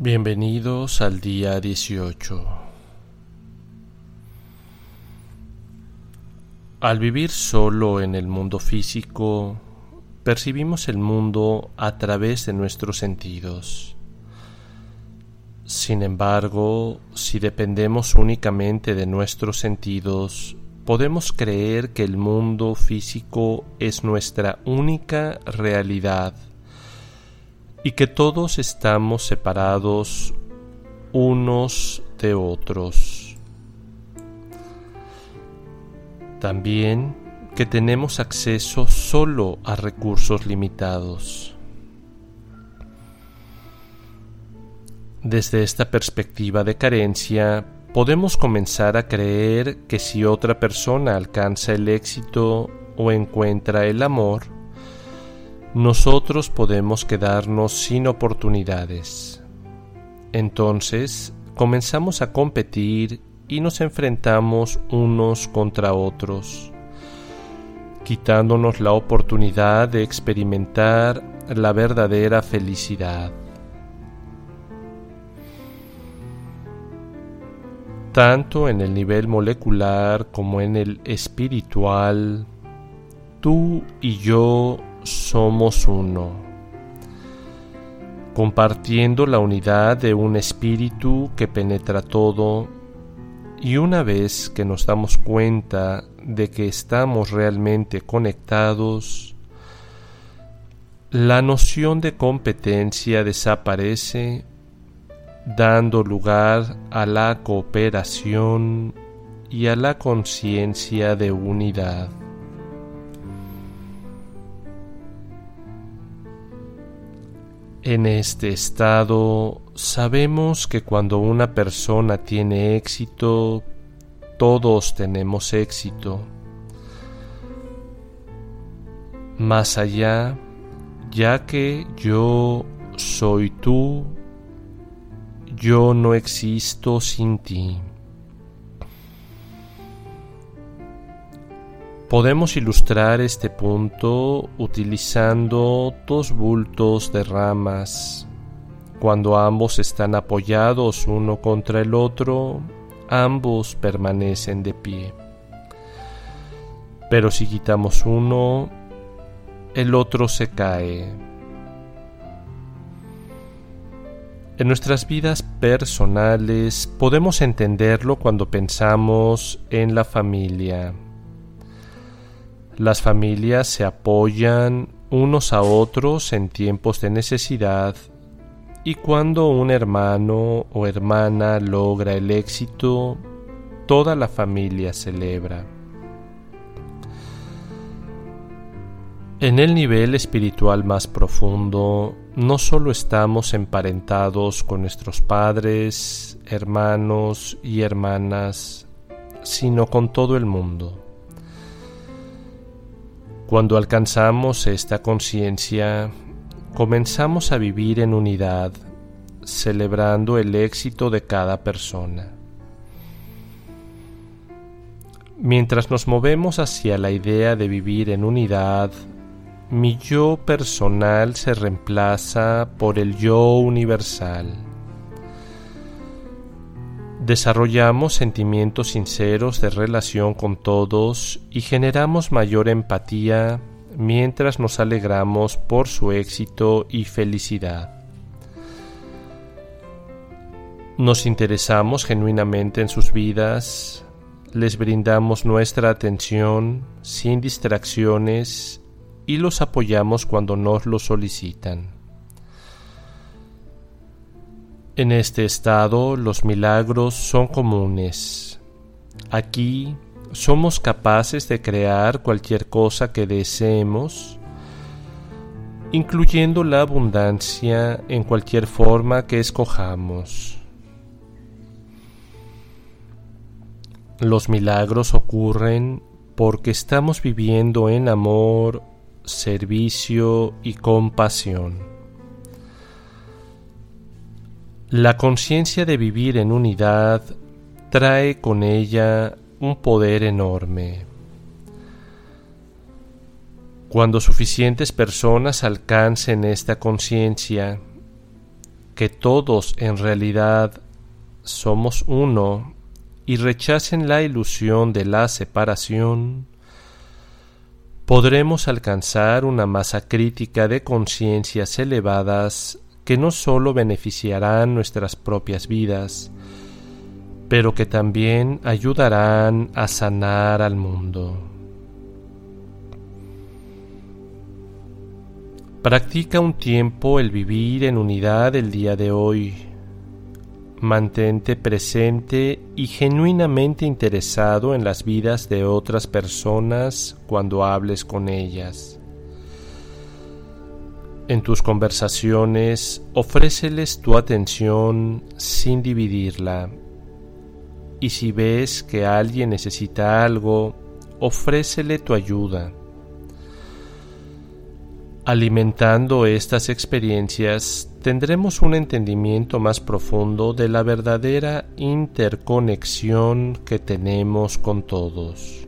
Bienvenidos al día 18. Al vivir solo en el mundo físico, percibimos el mundo a través de nuestros sentidos. Sin embargo, si dependemos únicamente de nuestros sentidos, podemos creer que el mundo físico es nuestra única realidad y que todos estamos separados unos de otros. También que tenemos acceso solo a recursos limitados. Desde esta perspectiva de carencia, podemos comenzar a creer que si otra persona alcanza el éxito o encuentra el amor, nosotros podemos quedarnos sin oportunidades. Entonces comenzamos a competir y nos enfrentamos unos contra otros, quitándonos la oportunidad de experimentar la verdadera felicidad. Tanto en el nivel molecular como en el espiritual, tú y yo somos uno, compartiendo la unidad de un espíritu que penetra todo y una vez que nos damos cuenta de que estamos realmente conectados, la noción de competencia desaparece dando lugar a la cooperación y a la conciencia de unidad. En este estado sabemos que cuando una persona tiene éxito, todos tenemos éxito. Más allá, ya que yo soy tú, yo no existo sin ti. Podemos ilustrar este punto utilizando dos bultos de ramas. Cuando ambos están apoyados uno contra el otro, ambos permanecen de pie. Pero si quitamos uno, el otro se cae. En nuestras vidas personales podemos entenderlo cuando pensamos en la familia las familias se apoyan unos a otros en tiempos de necesidad y cuando un hermano o hermana logra el éxito, toda la familia celebra. En el nivel espiritual más profundo, no solo estamos emparentados con nuestros padres, hermanos y hermanas, sino con todo el mundo. Cuando alcanzamos esta conciencia, comenzamos a vivir en unidad, celebrando el éxito de cada persona. Mientras nos movemos hacia la idea de vivir en unidad, mi yo personal se reemplaza por el yo universal desarrollamos sentimientos sinceros de relación con todos y generamos mayor empatía mientras nos alegramos por su éxito y felicidad. Nos interesamos genuinamente en sus vidas, les brindamos nuestra atención sin distracciones y los apoyamos cuando nos lo solicitan. En este estado los milagros son comunes. Aquí somos capaces de crear cualquier cosa que deseemos, incluyendo la abundancia en cualquier forma que escojamos. Los milagros ocurren porque estamos viviendo en amor, servicio y compasión. La conciencia de vivir en unidad trae con ella un poder enorme. Cuando suficientes personas alcancen esta conciencia, que todos en realidad somos uno y rechacen la ilusión de la separación, podremos alcanzar una masa crítica de conciencias elevadas que no sólo beneficiarán nuestras propias vidas, pero que también ayudarán a sanar al mundo. Practica un tiempo el vivir en unidad el día de hoy Mantente presente y genuinamente interesado en las vidas de otras personas cuando hables con ellas. En tus conversaciones, ofréceles tu atención sin dividirla. Y si ves que alguien necesita algo, ofrécele tu ayuda. Alimentando estas experiencias tendremos un entendimiento más profundo de la verdadera interconexión que tenemos con todos.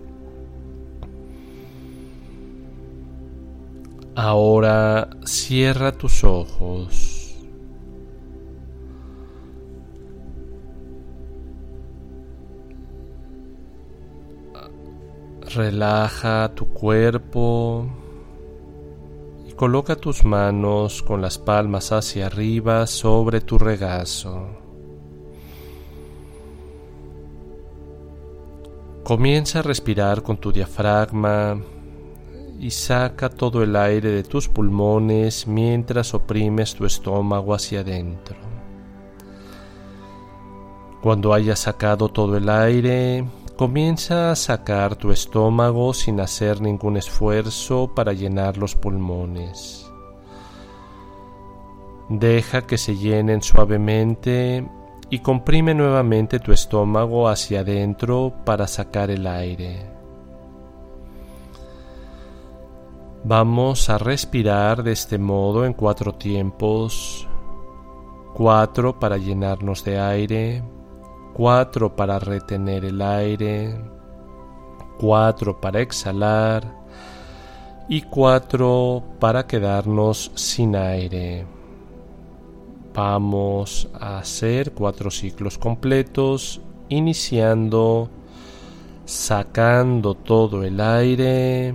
Ahora cierra tus ojos. Relaja tu cuerpo Coloca tus manos con las palmas hacia arriba sobre tu regazo. Comienza a respirar con tu diafragma y saca todo el aire de tus pulmones mientras oprimes tu estómago hacia adentro. Cuando hayas sacado todo el aire, Comienza a sacar tu estómago sin hacer ningún esfuerzo para llenar los pulmones. Deja que se llenen suavemente y comprime nuevamente tu estómago hacia adentro para sacar el aire. Vamos a respirar de este modo en cuatro tiempos. Cuatro para llenarnos de aire. 4 para retener el aire, 4 para exhalar y 4 para quedarnos sin aire. Vamos a hacer cuatro ciclos completos, iniciando sacando todo el aire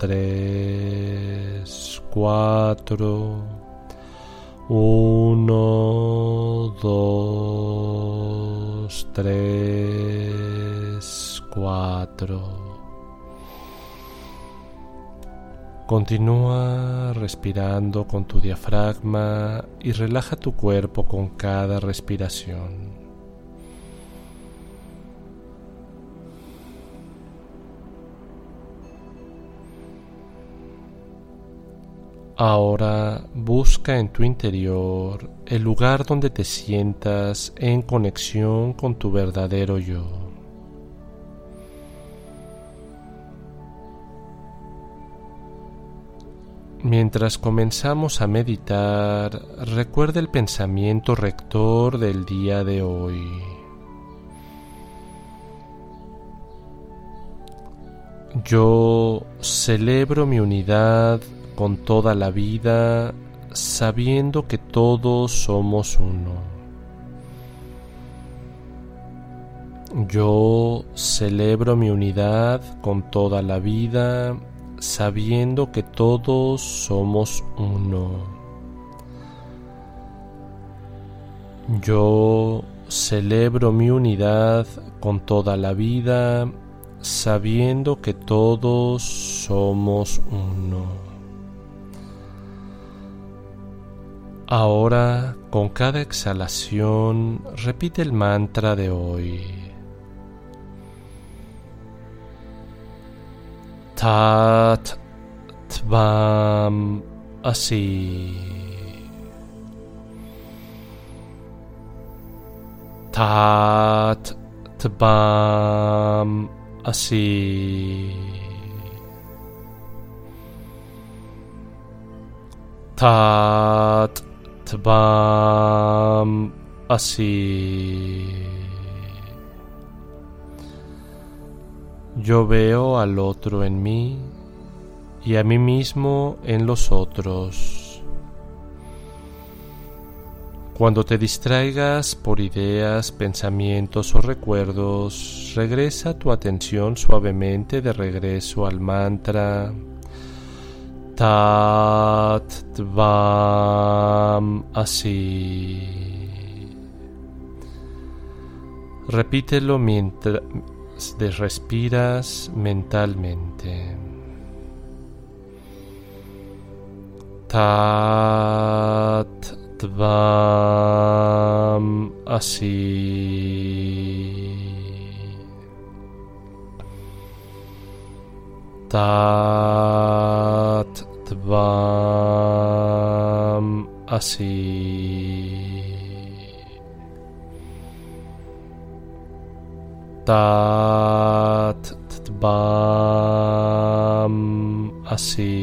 Tres, cuatro. Uno, dos, tres, cuatro. Continúa respirando con tu diafragma y relaja tu cuerpo con cada respiración. Ahora busca en tu interior el lugar donde te sientas en conexión con tu verdadero yo. Mientras comenzamos a meditar, recuerda el pensamiento rector del día de hoy. Yo celebro mi unidad con toda la vida, sabiendo que todos somos uno. Yo celebro mi unidad con toda la vida, sabiendo que todos somos uno. Yo celebro mi unidad con toda la vida, sabiendo que todos somos uno. Ahora, con cada exhalación, repite el mantra de hoy. Tat Tvam Asi. Tat Tvam. Tat Tvam así. Yo veo al otro en mí y a mí mismo en los otros. Cuando te distraigas por ideas, pensamientos o recuerdos, regresa tu atención suavemente de regreso al mantra Tat Tvam así. Repítelo mientras respiras mentalmente. Tat Tvam así. Tat Tvam así. Tat Tvam así.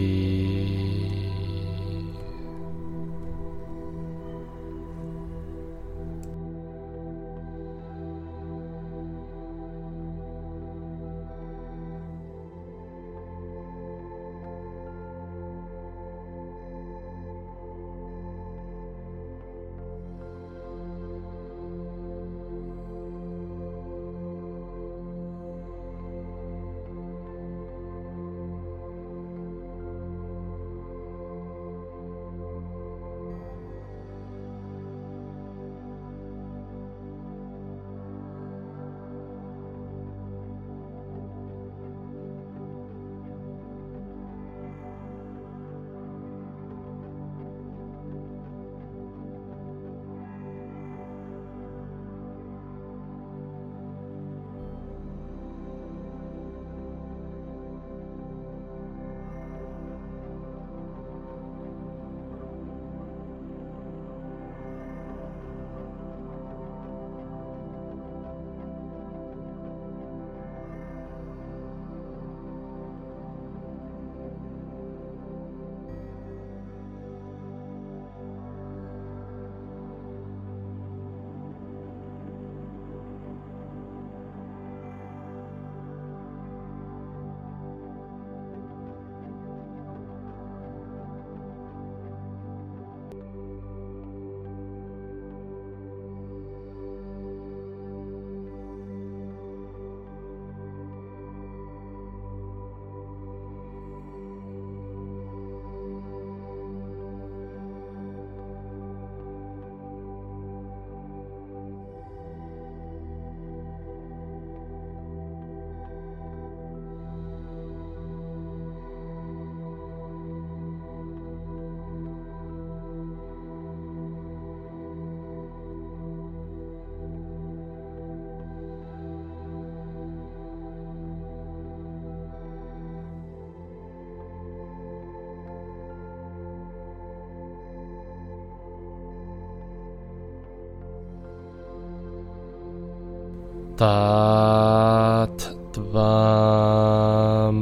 Tat Tvam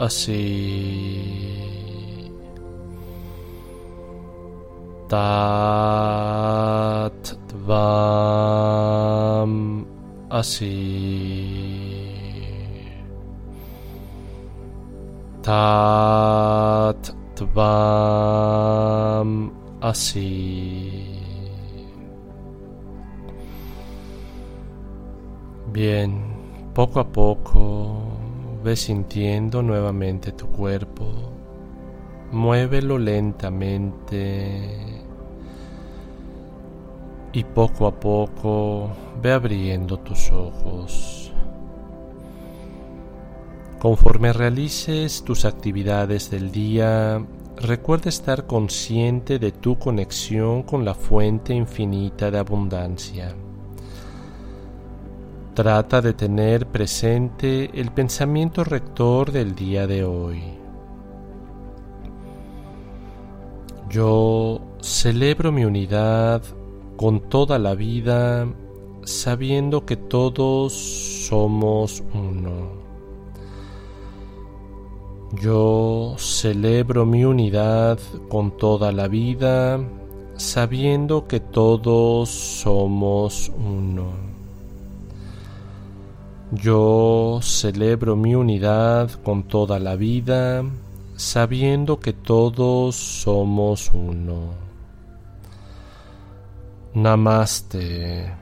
Asi. Tat Tvam Asi. Tat Tvam Asi. Bien, poco a poco ve sintiendo nuevamente tu cuerpo. Muévelo lentamente y poco a poco ve abriendo tus ojos. Conforme realices tus actividades del día, recuerda estar consciente de tu conexión con la fuente infinita de abundancia. Trata de tener presente el pensamiento rector del día de hoy. Yo celebro mi unidad con toda la vida sabiendo que todos somos uno. Yo celebro mi unidad con toda la vida, sabiendo que todos somos uno. Yo celebro mi unidad con toda la vida, sabiendo que todos somos uno. Namaste.